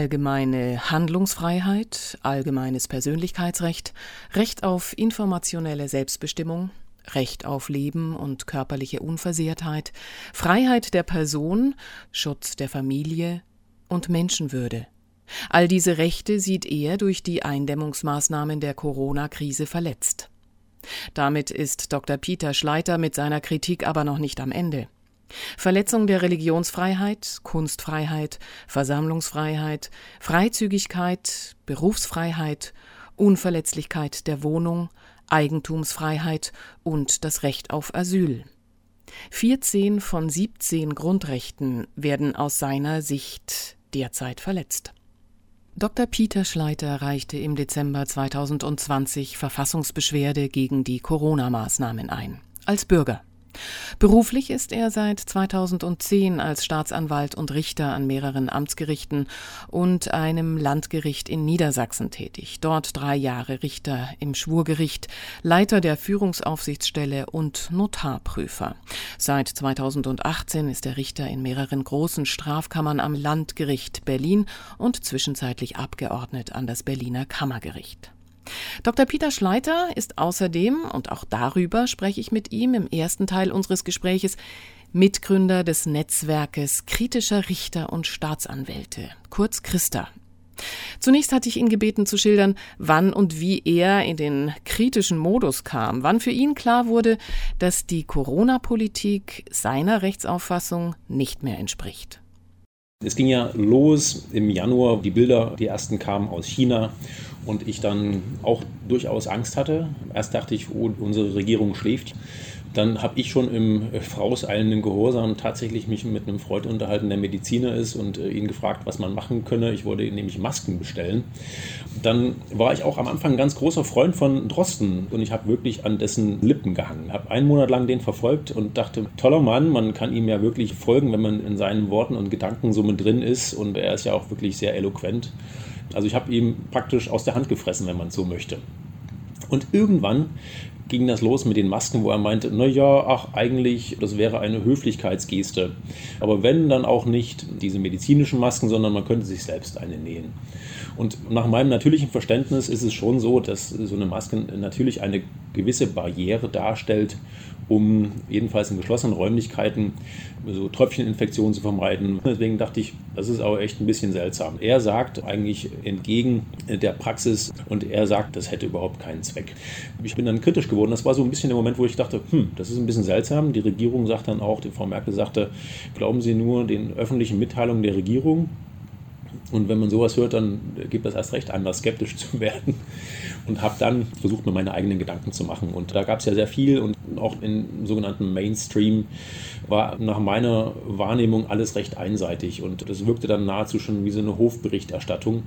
Allgemeine Handlungsfreiheit, allgemeines Persönlichkeitsrecht, Recht auf informationelle Selbstbestimmung, Recht auf Leben und körperliche Unversehrtheit, Freiheit der Person, Schutz der Familie und Menschenwürde. All diese Rechte sieht er durch die Eindämmungsmaßnahmen der Corona-Krise verletzt. Damit ist Dr. Peter Schleiter mit seiner Kritik aber noch nicht am Ende. Verletzung der Religionsfreiheit, Kunstfreiheit, Versammlungsfreiheit, Freizügigkeit, Berufsfreiheit, Unverletzlichkeit der Wohnung, Eigentumsfreiheit und das Recht auf Asyl. 14 von 17 Grundrechten werden aus seiner Sicht derzeit verletzt. Dr. Peter Schleiter reichte im Dezember 2020 Verfassungsbeschwerde gegen die Corona-Maßnahmen ein. Als Bürger. Beruflich ist er seit 2010 als Staatsanwalt und Richter an mehreren Amtsgerichten und einem Landgericht in Niedersachsen tätig. Dort drei Jahre Richter im Schwurgericht, Leiter der Führungsaufsichtsstelle und Notarprüfer. Seit 2018 ist er Richter in mehreren großen Strafkammern am Landgericht Berlin und zwischenzeitlich abgeordnet an das Berliner Kammergericht. Dr. Peter Schleiter ist außerdem, und auch darüber spreche ich mit ihm im ersten Teil unseres Gespräches, Mitgründer des Netzwerkes kritischer Richter und Staatsanwälte, kurz Christa. Zunächst hatte ich ihn gebeten zu schildern, wann und wie er in den kritischen Modus kam, wann für ihn klar wurde, dass die Corona-Politik seiner Rechtsauffassung nicht mehr entspricht. Es ging ja los im Januar, die Bilder, die ersten kamen aus China und ich dann auch durchaus Angst hatte. Erst dachte ich, oh, unsere Regierung schläft. Dann habe ich schon im vorauseilenden Gehorsam tatsächlich mich mit einem Freund unterhalten, der Mediziner ist und äh, ihn gefragt, was man machen könne. Ich wollte nämlich Masken bestellen. Dann war ich auch am Anfang ein ganz großer Freund von Drosten und ich habe wirklich an dessen Lippen gehangen. Habe einen Monat lang den verfolgt und dachte, toller Mann, man kann ihm ja wirklich folgen, wenn man in seinen Worten und Gedanken so mit drin ist und er ist ja auch wirklich sehr eloquent. Also ich habe ihn praktisch aus der Hand gefressen, wenn man so möchte. Und irgendwann ging das los mit den Masken, wo er meinte, naja, ach eigentlich, das wäre eine Höflichkeitsgeste. Aber wenn, dann auch nicht diese medizinischen Masken, sondern man könnte sich selbst eine nähen. Und nach meinem natürlichen Verständnis ist es schon so, dass so eine Maske natürlich eine gewisse Barriere darstellt, um jedenfalls in geschlossenen Räumlichkeiten so Tröpfcheninfektionen zu vermeiden. Deswegen dachte ich, das ist aber echt ein bisschen seltsam. Er sagt eigentlich entgegen der Praxis und er sagt, das hätte überhaupt keinen Zweck. Ich bin dann kritisch geworden. Das war so ein bisschen der Moment, wo ich dachte, hm, das ist ein bisschen seltsam. Die Regierung sagt dann auch, die Frau Merkel sagte, glauben Sie nur den öffentlichen Mitteilungen der Regierung? Und wenn man sowas hört, dann gibt das erst recht an, da skeptisch zu werden. Und habe dann versucht, mir meine eigenen Gedanken zu machen. Und da gab es ja sehr viel und auch im sogenannten Mainstream war nach meiner Wahrnehmung alles recht einseitig. Und das wirkte dann nahezu schon wie so eine Hofberichterstattung.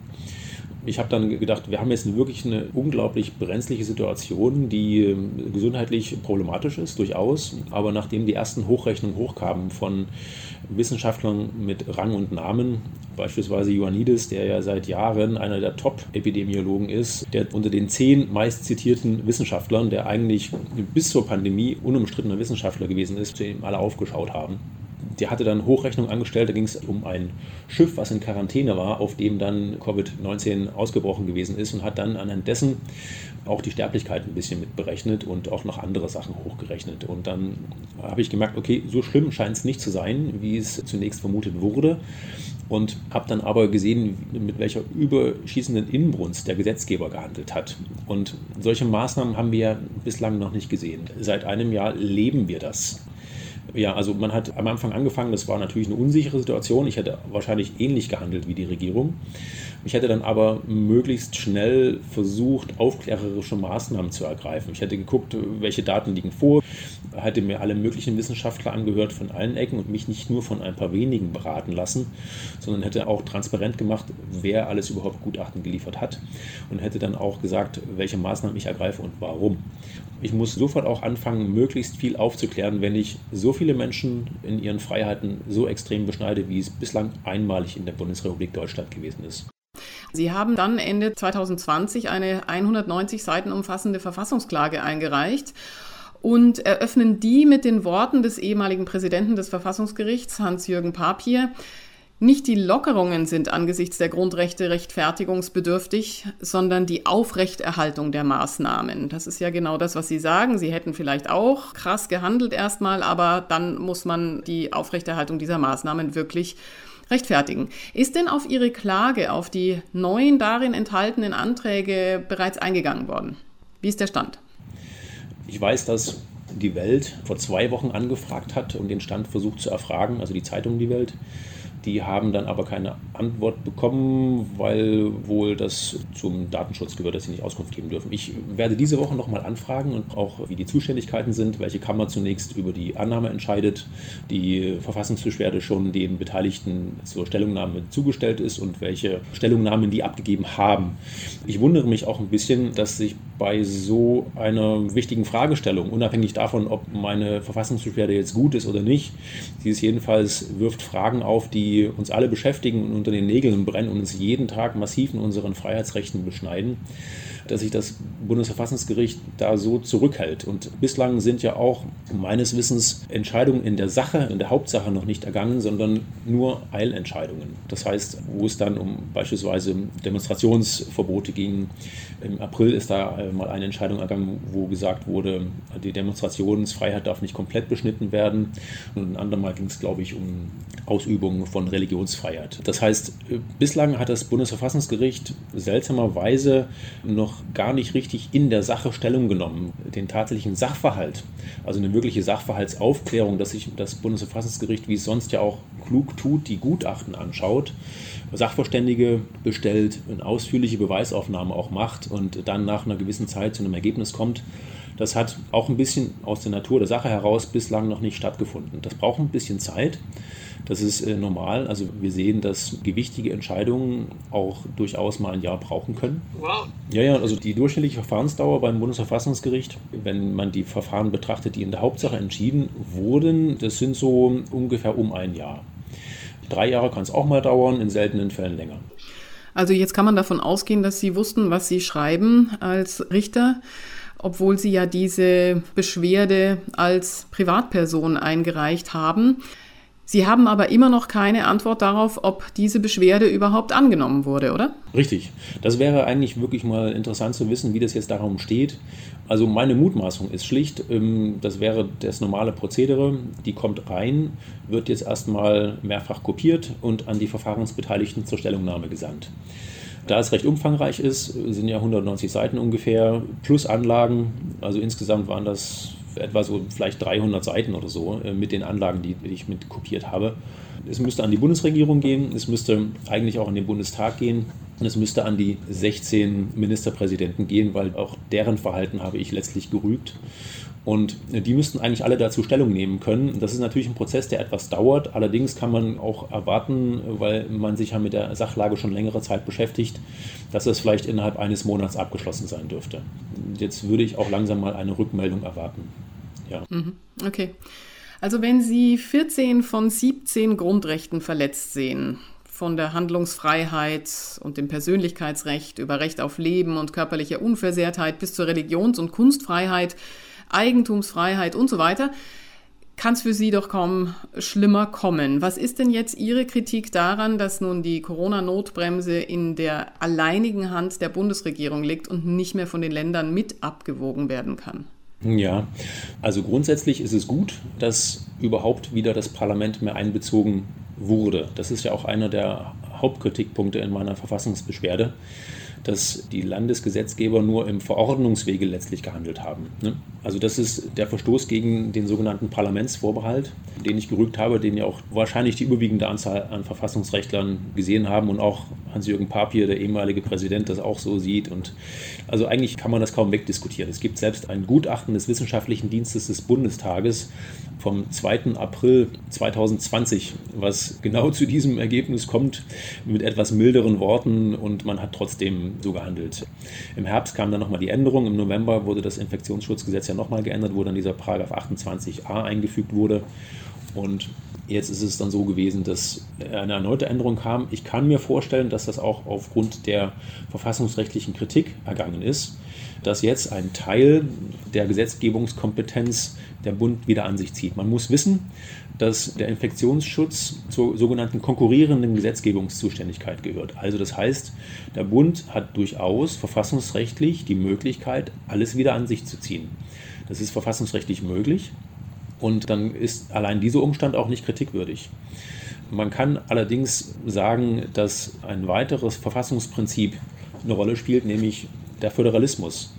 Ich habe dann gedacht, wir haben jetzt wirklich eine unglaublich brenzliche Situation, die ähm, gesundheitlich problematisch ist, durchaus. Aber nachdem die ersten Hochrechnungen hochkamen von Wissenschaftlern mit Rang und Namen, beispielsweise Ioannidis, der ja seit Jahren einer der Top-Epidemiologen ist, der unter den zehn meist zitierten Wissenschaftlern, der eigentlich bis zur Pandemie unumstrittener Wissenschaftler gewesen ist, zu dem alle aufgeschaut haben der hatte dann Hochrechnung angestellt, da ging es um ein Schiff, was in Quarantäne war, auf dem dann Covid-19 ausgebrochen gewesen ist und hat dann anhand dessen auch die Sterblichkeit ein bisschen mit berechnet und auch noch andere Sachen hochgerechnet. Und dann habe ich gemerkt, okay, so schlimm scheint es nicht zu sein, wie es zunächst vermutet wurde. Und habe dann aber gesehen, mit welcher überschießenden Inbrunst der Gesetzgeber gehandelt hat. Und solche Maßnahmen haben wir bislang noch nicht gesehen. Seit einem Jahr leben wir das Ja, also man hat am Anfang angefangen, das war natürlich eine unsichere Situation. Ich hätte wahrscheinlich ähnlich gehandelt wie die Regierung. Ich hätte dann aber möglichst schnell versucht, aufklärerische Maßnahmen zu ergreifen. Ich hätte geguckt, welche Daten liegen vor, hätte mir alle möglichen Wissenschaftler angehört von allen Ecken und mich nicht nur von ein paar wenigen beraten lassen, sondern hätte auch transparent gemacht, wer alles überhaupt Gutachten geliefert hat und hätte dann auch gesagt, welche Maßnahmen ich ergreife und warum. Ich muss sofort auch anfangen, möglichst viel aufzuklären, wenn ich so viele Menschen in ihren Freiheiten so extrem beschneide, wie es bislang einmalig in der Bundesrepublik Deutschland gewesen ist. Sie haben dann Ende 2020 eine 190 Seiten umfassende Verfassungsklage eingereicht und eröffnen die mit den Worten des ehemaligen Präsidenten des Verfassungsgerichts, Hans-Jürgen Papier. Nicht die Lockerungen sind angesichts der Grundrechte rechtfertigungsbedürftig, sondern die Aufrechterhaltung der Maßnahmen. Das ist ja genau das, was Sie sagen. Sie hätten vielleicht auch krass gehandelt erstmal, aber dann muss man die Aufrechterhaltung dieser Maßnahmen wirklich rechtfertigen. Ist denn auf Ihre Klage, auf die neuen darin enthaltenen Anträge bereits eingegangen worden? Wie ist der Stand? Ich weiß, dass die Welt vor zwei Wochen angefragt hat und den Stand versucht zu erfragen, also die Zeitung Die Welt. Die haben dann aber keine Antwort bekommen, weil wohl das zum Datenschutz gehört, dass sie nicht Auskunft geben dürfen. Ich werde diese Woche nochmal anfragen und auch, wie die Zuständigkeiten sind, welche Kammer zunächst über die Annahme entscheidet, die Verfassungsbeschwerde schon den Beteiligten zur Stellungnahme zugestellt ist und welche Stellungnahmen die abgegeben haben. Ich wundere mich auch ein bisschen, dass sich bei so einer wichtigen Fragestellung, unabhängig davon, ob meine Verfassungsbeschwerde jetzt gut ist oder nicht, sie ist jedenfalls wirft Fragen auf, die die uns alle beschäftigen und unter den Nägeln brennen und uns jeden Tag massiv in unseren Freiheitsrechten beschneiden dass sich das Bundesverfassungsgericht da so zurückhält. Und bislang sind ja auch meines Wissens Entscheidungen in der Sache, in der Hauptsache noch nicht ergangen, sondern nur Eilentscheidungen. Das heißt, wo es dann um beispielsweise Demonstrationsverbote ging. Im April ist da mal eine Entscheidung ergangen, wo gesagt wurde, die Demonstrationsfreiheit darf nicht komplett beschnitten werden. Und ein andermal ging es, glaube ich, um Ausübung von Religionsfreiheit. Das heißt, bislang hat das Bundesverfassungsgericht seltsamerweise noch noch gar nicht richtig in der Sache Stellung genommen. Den tatsächlichen Sachverhalt, also eine wirkliche Sachverhaltsaufklärung, dass sich das Bundesverfassungsgericht, wie es sonst ja auch klug tut, die Gutachten anschaut, Sachverständige bestellt, eine ausführliche Beweisaufnahme auch macht und dann nach einer gewissen Zeit zu einem Ergebnis kommt. Das hat auch ein bisschen aus der Natur der Sache heraus bislang noch nicht stattgefunden. Das braucht ein bisschen Zeit. Das ist äh, normal. Also wir sehen, dass gewichtige Entscheidungen auch durchaus mal ein Jahr brauchen können. Wow. Ja, ja, also die durchschnittliche Verfahrensdauer beim Bundesverfassungsgericht, wenn man die Verfahren betrachtet, die in der Hauptsache entschieden wurden, das sind so ungefähr um ein Jahr. Drei Jahre kann es auch mal dauern, in seltenen Fällen länger. Also jetzt kann man davon ausgehen, dass Sie wussten, was Sie schreiben als Richter obwohl Sie ja diese Beschwerde als Privatperson eingereicht haben. Sie haben aber immer noch keine Antwort darauf, ob diese Beschwerde überhaupt angenommen wurde, oder? Richtig. Das wäre eigentlich wirklich mal interessant zu wissen, wie das jetzt darum steht. Also meine Mutmaßung ist schlicht, ähm, das wäre das normale Prozedere. Die kommt rein, wird jetzt erstmal mehrfach kopiert und an die Verfahrensbeteiligten zur Stellungnahme gesandt. Da es recht umfangreich ist, sind ja 190 Seiten ungefähr, plus Anlagen, also insgesamt waren das etwa so vielleicht 300 Seiten oder so äh, mit den Anlagen, die, die ich mit kopiert habe. Es müsste an die Bundesregierung gehen, es müsste eigentlich auch an den Bundestag gehen und es müsste an die 16 Ministerpräsidenten gehen, weil auch deren Verhalten habe ich letztlich gerügt. Und die müssten eigentlich alle dazu Stellung nehmen können. Das ist natürlich ein Prozess, der etwas dauert. Allerdings kann man auch erwarten, weil man sich ja mit der Sachlage schon längere Zeit beschäftigt, dass es vielleicht innerhalb eines Monats abgeschlossen sein dürfte. Jetzt würde ich auch langsam mal eine Rückmeldung erwarten. Ja. Mhm. Okay. Also wenn Sie 14 von 17 Grundrechten verletzt sehen, von der Handlungsfreiheit und dem Persönlichkeitsrecht über Recht auf Leben und körperliche Unversehrtheit bis zur Religions- und Kunstfreiheit, Eigentumsfreiheit und so weiter, kann es für Sie doch kaum schlimmer kommen. Was ist denn jetzt Ihre Kritik daran, dass nun die Corona-Notbremse in der alleinigen Hand der Bundesregierung liegt und nicht mehr von den Ländern mit abgewogen werden kann? Ja, also grundsätzlich ist es gut, dass überhaupt wieder das Parlament mehr einbezogen wurde. Das ist ja auch einer der Hauptkritikpunkte in meiner Verfassungsbeschwerde dass die Landesgesetzgeber nur im Verordnungswege letztlich gehandelt haben. Ne? Also das ist der Verstoß gegen den sogenannten Parlamentsvorbehalt, den ich gerügt habe, den ja auch wahrscheinlich die überwiegende Anzahl an Verfassungsrechtlern gesehen haben und auch Hans-Jürgen Papier, der ehemalige Präsident, das auch so sieht. Und also eigentlich kann man das kaum wegdiskutieren. Es gibt selbst ein Gutachten des Wissenschaftlichen Dienstes des Bundestages vom 2. April 2020, was genau zu diesem Ergebnis kommt, mit etwas milderen Worten und man hat trotzdem so gehandelt. Im Herbst kam dann nochmal die Änderung, im November wurde das Infektionsschutzgesetz ja nochmal geändert, wo dann dieser Paragraph 28a eingefügt wurde und Jetzt ist es dann so gewesen, dass eine erneute Änderung kam. Ich kann mir vorstellen, dass das auch aufgrund der verfassungsrechtlichen Kritik ergangen ist, dass jetzt ein Teil der Gesetzgebungskompetenz der Bund wieder an sich zieht. Man muss wissen, dass der Infektionsschutz zur sogenannten konkurrierenden Gesetzgebungszuständigkeit gehört. Also das heißt, der Bund hat durchaus verfassungsrechtlich die Möglichkeit, alles wieder an sich zu ziehen. Das ist verfassungsrechtlich möglich und dann ist allein dieser Umstand auch nicht kritikwürdig. Man kann allerdings sagen, dass ein weiteres Verfassungsprinzip eine Rolle spielt, nämlich der Föderalismus.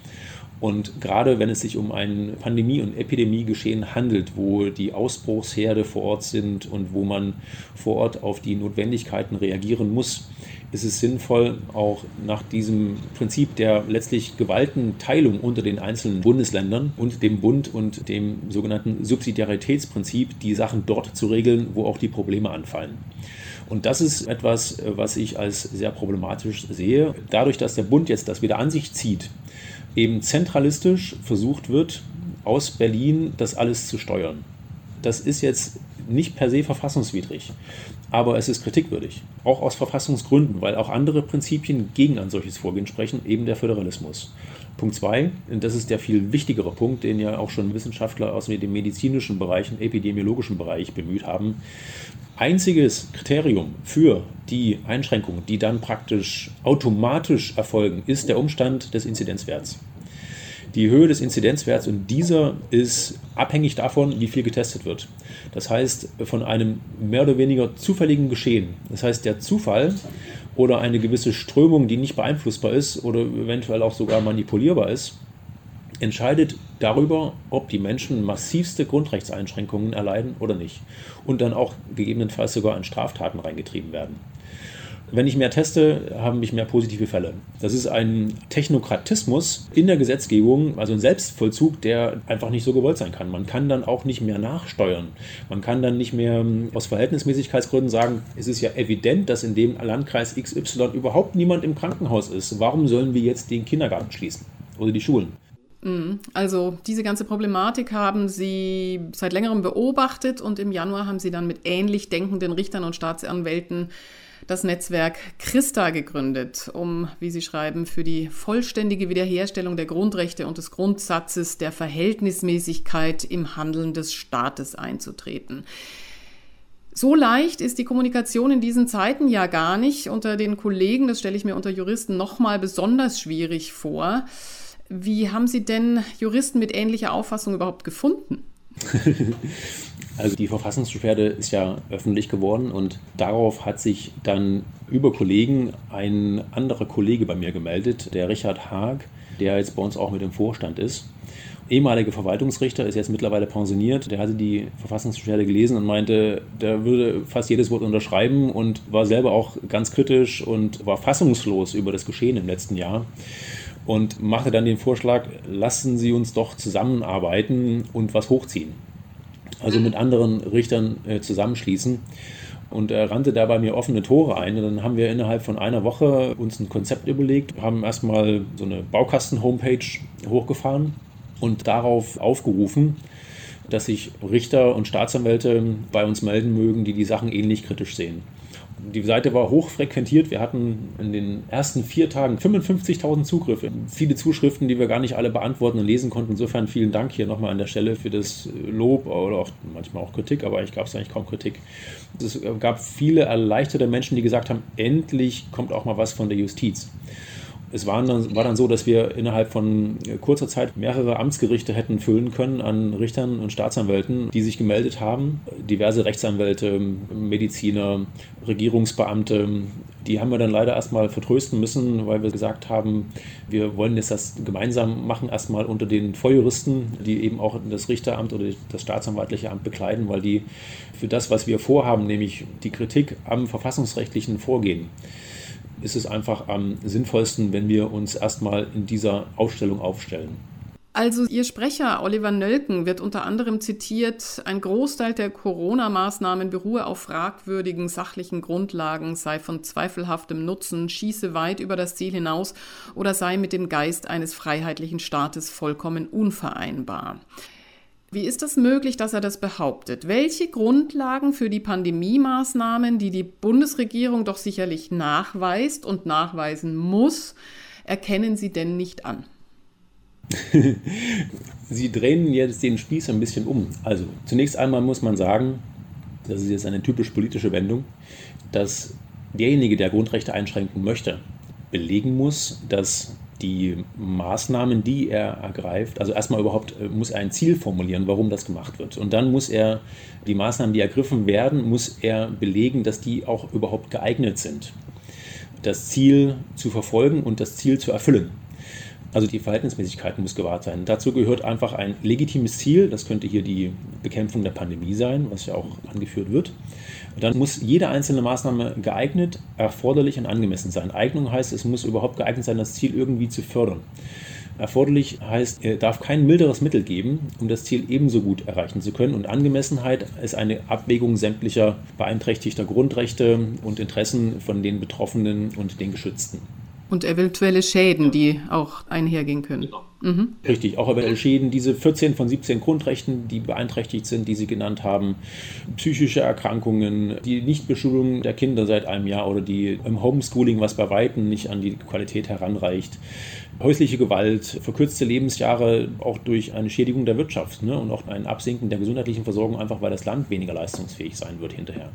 Und gerade wenn es sich um ein Pandemie- und Epidemiegeschehen handelt, wo die Ausbruchsherde vor Ort sind und wo man vor Ort auf die Notwendigkeiten reagieren muss, ist es sinnvoll, auch nach diesem Prinzip der letztlich Gewaltenteilung unter den einzelnen Bundesländern und dem Bund und dem sogenannten Subsidiaritätsprinzip die Sachen dort zu regeln, wo auch die Probleme anfallen. Und das ist etwas, was ich als sehr problematisch sehe. Dadurch, dass der Bund jetzt das wieder an sich zieht, eben zentralistisch versucht wird, aus Berlin das alles zu steuern. Das ist jetzt nicht per se verfassungswidrig aber es ist kritikwürdig. Auch aus Verfassungsgründen, weil auch andere Prinzipien gegen ein solches Vorgehen sprechen, eben der Föderalismus. Punkt zwei, und das ist der viel wichtigere Punkt, den ja auch schon Wissenschaftler aus dem medizinischen Bereich und epidemiologischen Bereich bemüht haben. Einziges Kriterium für die Einschränkungen, die dann praktisch automatisch erfolgen, ist der Umstand des Inzidenzwerts die Höhe des Inzidenzwerts und dieser ist abhängig davon, wie viel getestet wird. Das heißt, von einem mehr oder weniger zufälligen Geschehen. Das heißt, der Zufall oder eine gewisse Strömung, die nicht beeinflussbar ist oder eventuell auch sogar manipulierbar ist, entscheidet darüber, ob die Menschen massivste Grundrechtseinschränkungen erleiden oder nicht. Und dann auch gegebenenfalls sogar in Straftaten reingetrieben werden. Wenn ich mehr teste, haben mich mehr positive Fälle. Das ist ein Technokratismus in der Gesetzgebung, also ein Selbstvollzug, der einfach nicht so gewollt sein kann. Man kann dann auch nicht mehr nachsteuern. Man kann dann nicht mehr ähm, aus Verhältnismäßigkeitsgründen sagen, es ist ja evident, dass in dem Landkreis XY überhaupt niemand im Krankenhaus ist. Warum sollen wir jetzt den Kindergarten schließen oder die Schulen? Mhm. Also diese ganze Problematik haben Sie seit längerem beobachtet und im Januar haben Sie dann mit ähnlich denkenden Richtern und Staatsanwälten das Netzwerk Christa gegründet, um, wie Sie schreiben, für die vollständige Wiederherstellung der Grundrechte und des Grundsatzes der Verhältnismäßigkeit im Handeln des Staates einzutreten. So leicht ist die Kommunikation in diesen Zeiten ja gar nicht. Unter den Kollegen, das stelle ich mir unter Juristen nochmal besonders schwierig vor. Wie haben Sie denn Juristen mit ähnlicher Auffassung überhaupt gefunden? Also die Verfassungsbeschwerde ist ja öffentlich geworden und darauf hat sich dann über Kollegen ein anderer Kollege bei mir gemeldet, der Richard Haag, der jetzt bei uns auch mit im Vorstand ist. Ehemaliger Verwaltungsrichter ist jetzt mittlerweile pensioniert. Der hatte die Verfassungsbeschwerde gelesen und meinte, der würde fast jedes Wort unterschreiben und war selber auch ganz kritisch und war fassungslos über das Geschehen im letzten Jahr und machte dann den Vorschlag, lassen Sie uns doch zusammenarbeiten und was hochziehen also mit anderen Richtern äh, zusammenschließen. Und er rannte da bei mir offene Tore ein. Und dann haben wir innerhalb von einer Woche uns ein Konzept überlegt, haben erstmal so eine Baukasten-Homepage hochgefahren und darauf aufgerufen, dass sich Richter und Staatsanwälte bei uns melden mögen, die die Sachen ähnlich kritisch sehen die Seite war hochfrequentiert. Wir hatten in den ersten vier Tagen 55.000 Zugriffe. Viele Zuschriften, die wir gar nicht alle beantworten und lesen konnten. Insofern vielen Dank hier nochmal an der Stelle für das Lob oder auch manchmal auch Kritik, aber eigentlich gab es eigentlich kaum Kritik. Es gab viele erleichterte Menschen, die gesagt haben, endlich kommt auch mal was von der Justiz. Es war dann, war dann so, dass wir innerhalb von kurzer Zeit mehrere Amtsgerichte hätten füllen können an Richtern und Staatsanwälten, die sich gemeldet haben. Diverse Rechtsanwälte, Mediziner, Regierungsbeamte, die haben wir dann leider erstmal vertrösten müssen, weil wir gesagt haben, wir wollen jetzt das gemeinsam machen, erstmal unter den Vorjuristen, die eben auch das Richteramt oder das staatsanwaltliche Amt bekleiden, weil die für das, was wir vorhaben, nämlich die Kritik am verfassungsrechtlichen Vorgehen, ist es einfach am sinnvollsten, wenn wir uns erstmal in dieser Aufstellung aufstellen. Also Ihr Sprecher Oliver Nölken wird unter anderem zitiert, ein Großteil der Corona-Maßnahmen beruhe auf fragwürdigen sachlichen Grundlagen, sei von zweifelhaftem Nutzen, schieße weit über das Ziel hinaus oder sei mit dem Geist eines freiheitlichen Staates vollkommen unvereinbar. Wie ist es möglich, dass er das behauptet? Welche Grundlagen für die Pandemie-Maßnahmen, die die Bundesregierung doch sicherlich nachweist und nachweisen muss, erkennen Sie denn nicht an? Sie drehen jetzt den Spieß ein bisschen um. Also zunächst einmal muss man sagen, das ist jetzt eine typisch politische Wendung, dass derjenige, der Grundrechte einschränken möchte, belegen muss, dass die Maßnahmen, die er ergreift, also erstmal überhaupt äh, muss er ein Ziel formulieren, warum das gemacht wird. Und dann muss er die Maßnahmen, die ergriffen werden, muss er belegen, dass die auch überhaupt geeignet sind, das Ziel zu verfolgen und das Ziel zu erfüllen. Also die Verhältnismäßigkeit muss gewahrt sein. Dazu gehört einfach ein legitimes Ziel, das könnte hier die Bekämpfung der Pandemie sein, was ja auch angeführt wird. Dann muss jede einzelne Maßnahme geeignet, erforderlich und angemessen sein. Eignung heißt, es muss überhaupt geeignet sein, das Ziel irgendwie zu fördern. Erforderlich heißt, es darf kein milderes Mittel geben, um das Ziel ebenso gut erreichen zu können. Und Angemessenheit ist eine Abwägung sämtlicher beeinträchtigter Grundrechte und Interessen von den Betroffenen und den Geschützten. Und eventuelle Schäden, die auch einhergehen können. Genau. Mhm. Richtig, auch eventuelle Schäden. Diese 14 von 17 Grundrechten, die beeinträchtigt sind, die Sie genannt haben, psychische Erkrankungen, die Nichtbeschulung der Kinder seit einem Jahr oder die im Homeschooling, was bei Weitem nicht an die Qualität heranreicht, häusliche Gewalt, verkürzte Lebensjahre auch durch eine Schädigung der Wirtschaft ne, und auch ein Absinken der gesundheitlichen Versorgung, einfach weil das Land weniger leistungsfähig sein wird hinterher.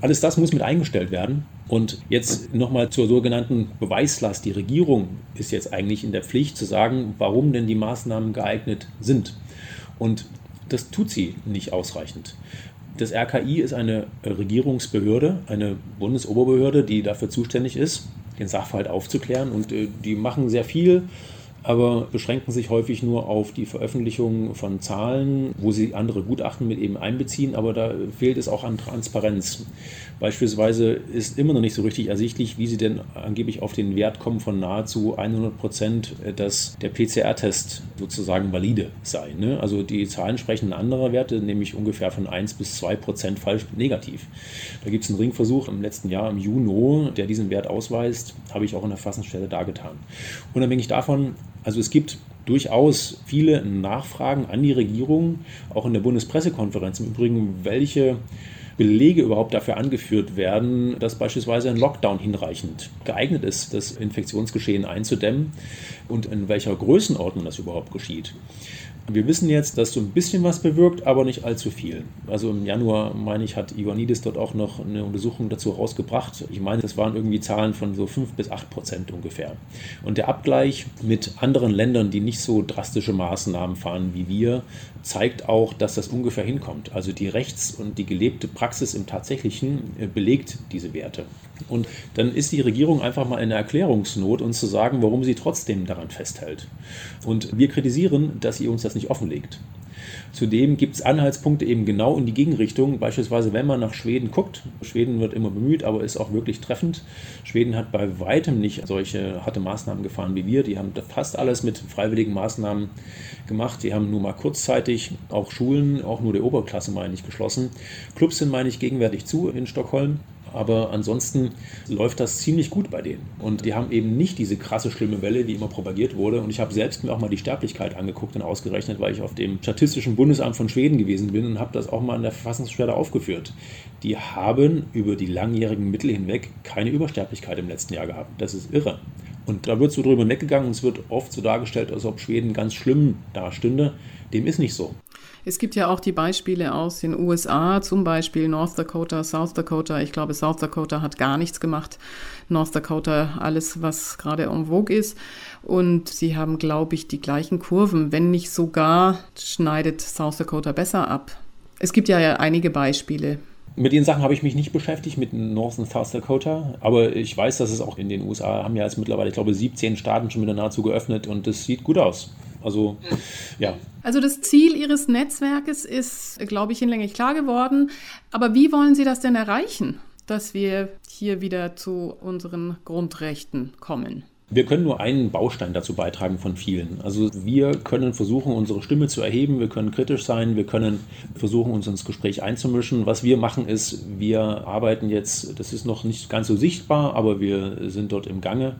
Alles das muss mit eingestellt werden. Und jetzt nochmal zur sogenannten Beweislast. Die Regierung ist jetzt eigentlich in der Pflicht zu sagen, warum denn die Maßnahmen geeignet sind. Und das tut sie nicht ausreichend. Das RKI ist eine Regierungsbehörde, eine Bundesoberbehörde, die dafür zuständig ist, den Sachverhalt aufzuklären. Und äh, die machen sehr viel aber beschränken sich häufig nur auf die Veröffentlichung von Zahlen, wo sie andere Gutachten mit eben einbeziehen, aber da fehlt es auch an Transparenz. Beispielsweise ist immer noch nicht so richtig ersichtlich, wie sie denn angeblich auf den Wert kommen von nahezu 100 Prozent, dass der PCR-Test sozusagen valide sei. Ne? Also die Zahlen sprechen andere Werte, nämlich ungefähr von 1 bis 2 Prozent falsch negativ. Da gibt es einen Ringversuch im letzten Jahr, im Juni, der diesen Wert ausweist, habe ich auch in der Fassungsstelle dargetan. Unabhängig davon also es gibt durchaus viele Nachfragen an die Regierung, auch in der Bundespressekonferenz im Übrigen, welche Belege überhaupt dafür angeführt werden, dass beispielsweise ein Lockdown hinreichend geeignet ist, das Infektionsgeschehen einzudämmen und in welcher Größenordnung das überhaupt geschieht. Wir wissen jetzt, dass so ein bisschen was bewirkt, aber nicht allzu viel. Also im Januar, meine ich, hat Ioannidis dort auch noch eine Untersuchung dazu rausgebracht. Ich meine, das waren irgendwie Zahlen von so 5 bis 8 Prozent ungefähr. Und der Abgleich mit anderen Ländern, die nicht so drastische Maßnahmen fahren wie wir, zeigt auch, dass das ungefähr hinkommt. Also die Rechts- und die gelebte Praxis im Tatsächlichen äh, belegt diese Werte. Und dann ist die Regierung einfach mal in der Erklärungsnot, uns zu sagen, warum sie trotzdem daran festhält. Und wir kritisieren, dass sie uns das nicht offenlegt. Zudem gibt es Anhaltspunkte eben genau in die Gegenrichtung. Beispielsweise, wenn man nach Schweden guckt, Schweden wird immer bemüht, aber ist auch wirklich treffend. Schweden hat bei weitem nicht solche harte Maßnahmen gefahren wie wir. Die haben fast alles mit freiwilligen Maßnahmen gemacht. Die haben nur mal kurzzeitig auch Schulen, auch nur der Oberklasse, meine ich, geschlossen. Clubs sind, meine ich, gegenwärtig zu in Stockholm aber ansonsten läuft das ziemlich gut bei denen. Und die haben eben nicht diese krasse schlimme Welle, wie immer propagiert wurde. Und ich habe selbst mir auch mal die Sterblichkeit angeguckt und ausgerechnet, weil ich auf dem Statistischen Bundesamt von Schweden gewesen bin und habe das auch mal in der Verfassungsbeschwerde aufgeführt. Die haben über die langjährigen Mittel hinweg keine Übersterblichkeit im letzten Jahr gehabt. Das ist irre. Und da wird so drüber weggegangen und es wird oft so dargestellt, als ob Schweden ganz schlimm dastünde. Dem ist nicht so. Es gibt ja auch die Beispiele aus den USA, zum Beispiel North Dakota, South Dakota. Ich glaube, South Dakota hat gar nichts gemacht. North Dakota alles, was gerade en vogue ist. Und sie haben, glaube ich, die gleichen Kurven. Wenn nicht sogar, schneidet South Dakota besser ab. Es gibt ja einige Beispiele. Mit den Sachen habe ich mich nicht beschäftigt, mit North und South Dakota. Aber ich weiß, dass es auch in den USA haben ja jetzt mittlerweile, ich glaube, 17 Staaten schon wieder nahezu geöffnet und das sieht gut aus. Also, ja. Also das Ziel Ihres Netzwerkes ist, glaube ich, hinlänglich klar geworden. Aber wie wollen Sie das denn erreichen, dass wir hier wieder zu unseren Grundrechten kommen? Wir können nur einen Baustein dazu beitragen von vielen. Also wir können versuchen, unsere Stimme zu erheben, wir können kritisch sein, wir können versuchen, uns ins Gespräch einzumischen. Was wir machen ist, wir arbeiten jetzt, das ist noch nicht ganz so sichtbar, aber wir sind dort im Gange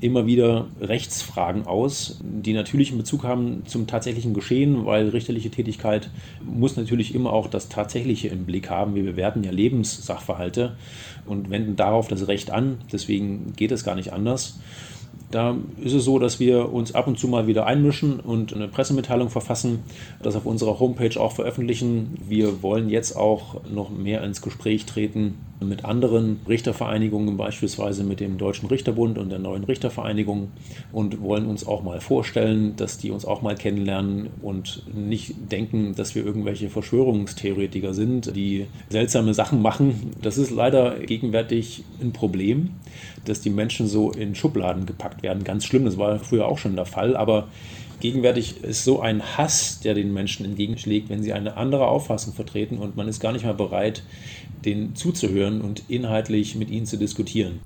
immer wieder Rechtsfragen aus, die natürlich einen Bezug haben zum tatsächlichen Geschehen, weil richterliche Tätigkeit muss natürlich immer auch das Tatsächliche im Blick haben. Wir bewerten ja Lebenssachverhalte und wenden darauf das Recht an. Deswegen geht es gar nicht anders. Da ist es so, dass wir uns ab und zu mal wieder einmischen und eine Pressemitteilung verfassen, das auf unserer Homepage auch veröffentlichen. Wir wollen jetzt auch noch mehr ins Gespräch treten mit anderen Richtervereinigungen, beispielsweise mit dem Deutschen Richterbund und der neuen Richtervereinigung und wollen uns auch mal vorstellen, dass die uns auch mal kennenlernen und nicht denken, dass wir irgendwelche Verschwörungstheoretiker sind, die seltsame Sachen machen. Das ist leider gegenwärtig ein Problem, dass die Menschen so in Schubladen gepackt werden. Ganz schlimm, das war früher auch schon der Fall, aber gegenwärtig ist so ein Hass, der den Menschen entgegenschlägt, wenn sie eine andere Auffassung vertreten und man ist gar nicht mehr bereit, denen zuzuhören und inhaltlich mit ihnen zu diskutieren.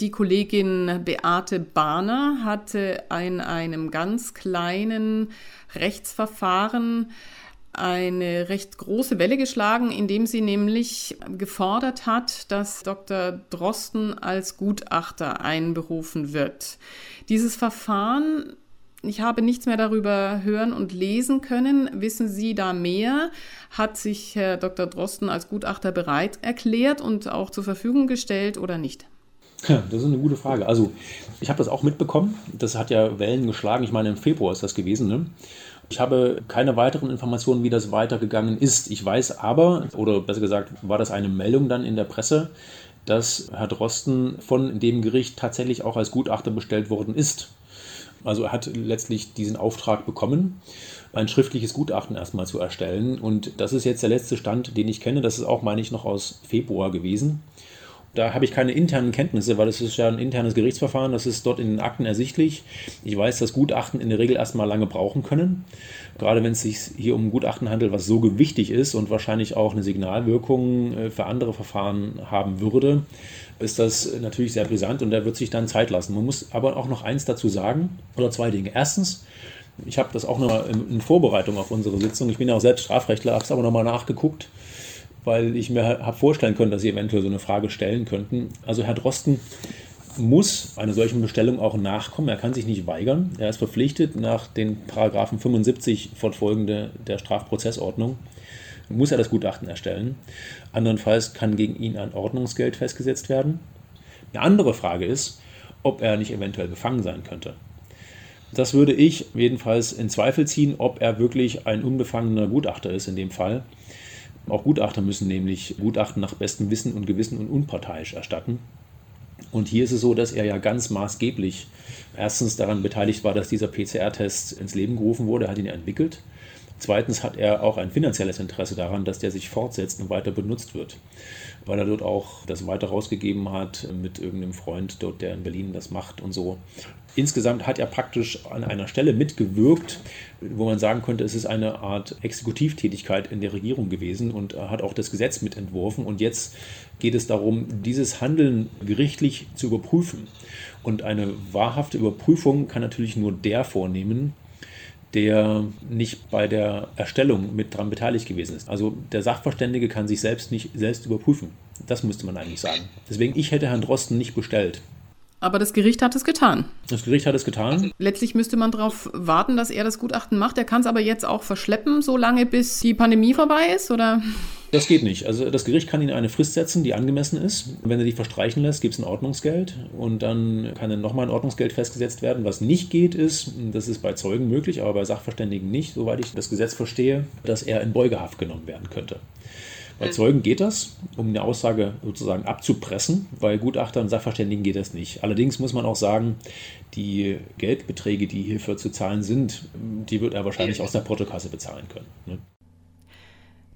Die Kollegin Beate Bahner hatte in einem ganz kleinen Rechtsverfahren eine recht große Welle geschlagen, indem sie nämlich gefordert hat, dass Dr. Drosten als Gutachter einberufen wird. Dieses Verfahren ich habe nichts mehr darüber hören und lesen können. Wissen Sie da mehr? Hat sich Herr Dr. Drosten als Gutachter bereit erklärt und auch zur Verfügung gestellt oder nicht? Das ist eine gute Frage. Also, ich habe das auch mitbekommen. Das hat ja Wellen geschlagen. Ich meine, im Februar ist das gewesen. Ne? Ich habe keine weiteren Informationen, wie das weitergegangen ist. Ich weiß aber, oder besser gesagt, war das eine Meldung dann in der Presse, dass Herr Drosten von dem Gericht tatsächlich auch als Gutachter bestellt worden ist. Also er hat letztlich diesen Auftrag bekommen, ein schriftliches Gutachten erstmal zu erstellen. Und das ist jetzt der letzte Stand, den ich kenne. Das ist auch, meine ich, noch aus Februar gewesen. Da habe ich keine internen Kenntnisse, weil das ist ja ein internes Gerichtsverfahren, das ist dort in den Akten ersichtlich. Ich weiß, dass Gutachten in der Regel erstmal lange brauchen können. Gerade wenn es sich hier um ein Gutachten handelt, was so gewichtig ist und wahrscheinlich auch eine Signalwirkung äh, für andere Verfahren haben würde, ist das natürlich sehr brisant und da wird sich dann Zeit lassen. Man muss aber auch noch eins dazu sagen, oder zwei Dinge. Erstens, ich habe das auch noch in Vorbereitung auf unsere Sitzung, ich bin ja auch selbst Strafrechtler, habe es aber nochmal nachgeguckt, weil ich mir habe vorstellen können, dass Sie eventuell so eine Frage stellen könnten. Also Herr Drosten muss einer solchen Bestellung auch nachkommen. Er kann sich nicht weigern. Er ist verpflichtet, nach den Paragraphen 75 fortfolgende der Strafprozessordnung muss er das Gutachten erstellen. Andernfalls kann gegen ihn ein Ordnungsgeld festgesetzt werden. Eine andere Frage ist, ob er nicht eventuell befangen sein könnte. Das würde ich jedenfalls in Zweifel ziehen, ob er wirklich ein unbefangener Gutachter ist in dem Fall. Auch Gutachter müssen nämlich Gutachten nach bestem Wissen und Gewissen und unparteiisch erstatten. Und hier ist es so, dass er ja ganz maßgeblich erstens daran beteiligt war, dass dieser PCR-Test ins Leben gerufen wurde. Er hat ihn entwickelt. Zweitens hat er auch ein finanzielles Interesse daran, dass der sich fortsetzt und weiter benutzt wird, weil er dort auch das weiter rausgegeben hat mit irgendeinem Freund dort, der in Berlin das macht und so. Insgesamt hat er praktisch an einer Stelle mitgewirkt, wo man sagen könnte, es ist eine Art Exekutivtätigkeit in der Regierung gewesen und hat auch das Gesetz mitentworfen. Und jetzt geht es darum, dieses Handeln gerichtlich zu überprüfen. Und eine wahrhafte Überprüfung kann natürlich nur der vornehmen, der nicht bei der Erstellung mit daran beteiligt gewesen ist. Also der Sachverständige kann sich selbst nicht selbst überprüfen. Das müsste man eigentlich sagen. Deswegen, ich hätte Herrn Drosten nicht bestellt. Aber das Gericht hat es getan. Das Gericht hat es getan. Letztlich müsste man darauf warten, dass er das Gutachten macht. Er kann es aber jetzt auch verschleppen, so lange bis die Pandemie vorbei ist, oder? Das geht nicht. Also das Gericht kann Ihnen eine Frist setzen, die angemessen ist. Wenn er die verstreichen lässt, gibt es ein Ordnungsgeld und dann kann dann nochmal ein Ordnungsgeld festgesetzt werden. Was nicht geht, ist, das ist bei Zeugen möglich, aber bei Sachverständigen nicht, soweit ich das Gesetz verstehe, dass er in Beugehaft genommen werden könnte. Bei Zeugen geht das, um eine Aussage sozusagen abzupressen. Bei Gutachtern und Sachverständigen geht das nicht. Allerdings muss man auch sagen, die Geldbeträge, die hierfür zu zahlen sind, die wird er wahrscheinlich aus der Portokasse bezahlen können. Ne?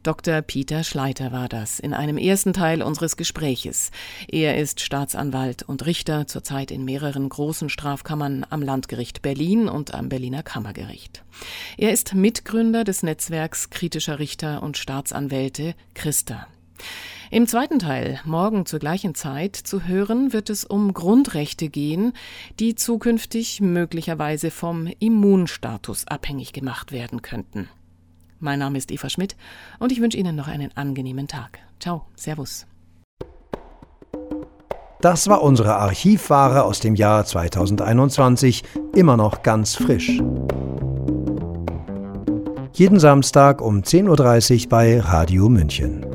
Dr. Peter Schleiter war das in einem ersten Teil unseres Gespräches. Er ist Staatsanwalt und Richter, zurzeit in mehreren großen Strafkammern am Landgericht Berlin und am Berliner Kammergericht. Er ist Mitgründer des Netzwerks kritischer Richter und Staatsanwälte Christa. Im zweiten Teil, morgen zur gleichen Zeit zu hören, wird es um Grundrechte gehen, die zukünftig möglicherweise vom Immunstatus abhängig gemacht werden könnten. Mein Name ist Eva Schmidt und ich wünsche Ihnen noch einen angenehmen Tag. Ciao, Servus. Das war unsere Archivware aus dem Jahr 2021, immer noch ganz frisch. Jeden Samstag um 10.30 Uhr bei Radio München.